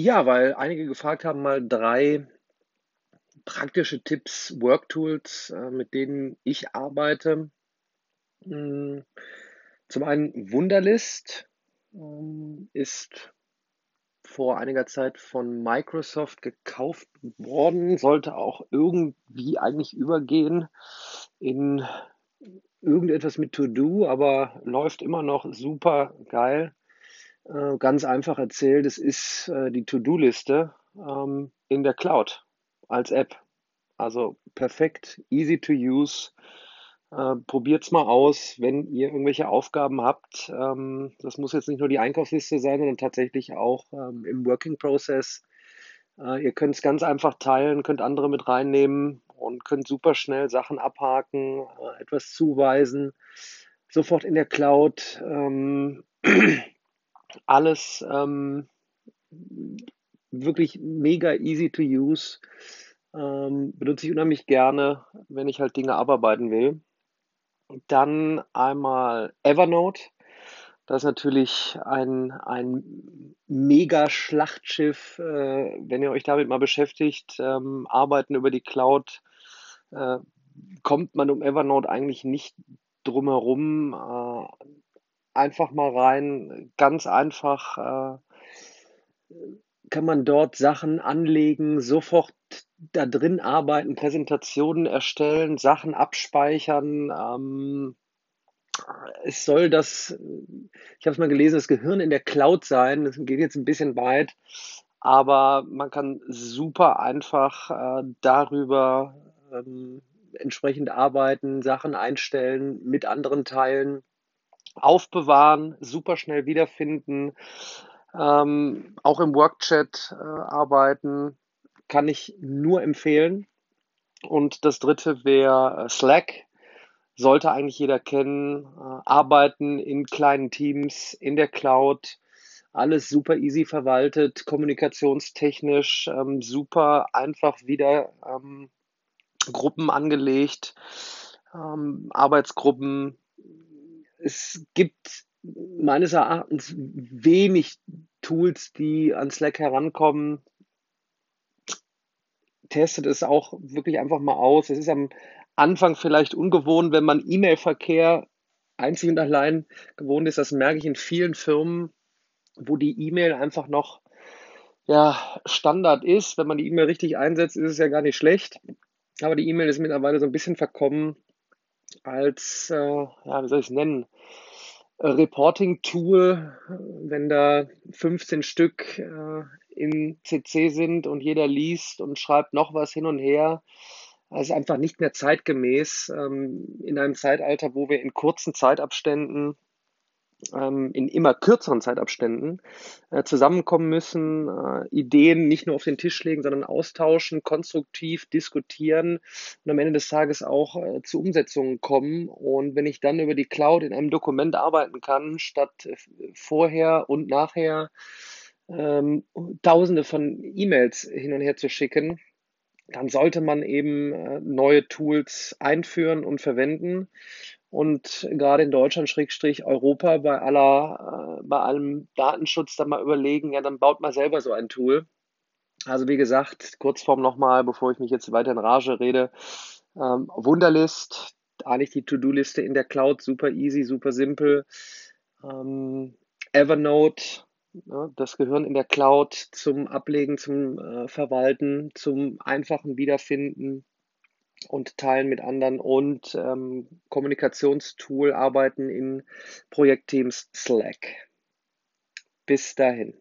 Ja, weil einige gefragt haben, mal drei praktische Tipps, Worktools, äh, mit denen ich arbeite. Hm, zum einen Wunderlist ähm, ist vor einiger Zeit von Microsoft gekauft worden, sollte auch irgendwie eigentlich übergehen in irgendetwas mit To-Do, aber läuft immer noch super geil. Äh, ganz einfach erzählt, es ist äh, die To-Do-Liste ähm, in der Cloud als App. Also perfekt, easy to use. Äh, probiert's mal aus, wenn ihr irgendwelche Aufgaben habt. Ähm, das muss jetzt nicht nur die Einkaufsliste sein, sondern tatsächlich auch ähm, im Working Process. Äh, ihr könnt es ganz einfach teilen, könnt andere mit reinnehmen und könnt super schnell Sachen abhaken, äh, etwas zuweisen, sofort in der Cloud. Ähm, alles ähm, wirklich mega easy to use. Ähm, benutze ich unheimlich gerne, wenn ich halt Dinge abarbeiten will. Dann einmal Evernote. Das ist natürlich ein, ein Mega-Schlachtschiff, äh, wenn ihr euch damit mal beschäftigt. Ähm, Arbeiten über die Cloud äh, kommt man um Evernote eigentlich nicht drumherum. Äh, einfach mal rein, ganz einfach äh, kann man dort Sachen anlegen, sofort da drin arbeiten, Präsentationen erstellen, Sachen abspeichern. Ähm, es soll das, ich habe es mal gelesen, das Gehirn in der Cloud sein. Das geht jetzt ein bisschen weit, aber man kann super einfach äh, darüber ähm, entsprechend arbeiten, Sachen einstellen, mit anderen teilen aufbewahren, super schnell wiederfinden, ähm, auch im Workchat äh, arbeiten, kann ich nur empfehlen. Und das dritte wäre äh, Slack. Sollte eigentlich jeder kennen. Äh, arbeiten in kleinen Teams, in der Cloud. Alles super easy verwaltet, kommunikationstechnisch ähm, super einfach wieder ähm, Gruppen angelegt, ähm, Arbeitsgruppen, es gibt meines Erachtens wenig Tools, die an Slack herankommen. Testet es auch wirklich einfach mal aus. Es ist am Anfang vielleicht ungewohnt, wenn man E-Mail-Verkehr einzig und allein gewohnt ist. Das merke ich in vielen Firmen, wo die E-Mail einfach noch ja, Standard ist. Wenn man die E-Mail richtig einsetzt, ist es ja gar nicht schlecht. Aber die E-Mail ist mittlerweile so ein bisschen verkommen als, äh, ja, wie soll ich es nennen, Reporting-Tool, wenn da 15 Stück äh, in CC sind und jeder liest und schreibt noch was hin und her. Also einfach nicht mehr zeitgemäß ähm, in einem Zeitalter, wo wir in kurzen Zeitabständen in immer kürzeren Zeitabständen äh, zusammenkommen müssen, äh, Ideen nicht nur auf den Tisch legen, sondern austauschen, konstruktiv diskutieren und am Ende des Tages auch äh, zu Umsetzungen kommen. Und wenn ich dann über die Cloud in einem Dokument arbeiten kann, statt äh, vorher und nachher ähm, Tausende von E-Mails hin und her zu schicken, dann sollte man eben äh, neue Tools einführen und verwenden. Und gerade in Deutschland, Schrägstrich Europa, bei aller, äh, bei allem Datenschutz dann mal überlegen, ja, dann baut mal selber so ein Tool. Also wie gesagt, Kurzform nochmal, bevor ich mich jetzt weiter in Rage rede. Ähm, Wunderlist, eigentlich die To-Do-Liste in der Cloud, super easy, super simpel. Ähm, Evernote, ja, das Gehirn in der Cloud zum Ablegen, zum äh, Verwalten, zum einfachen Wiederfinden und teilen mit anderen und ähm, Kommunikationstool arbeiten in Projektteams Slack. Bis dahin.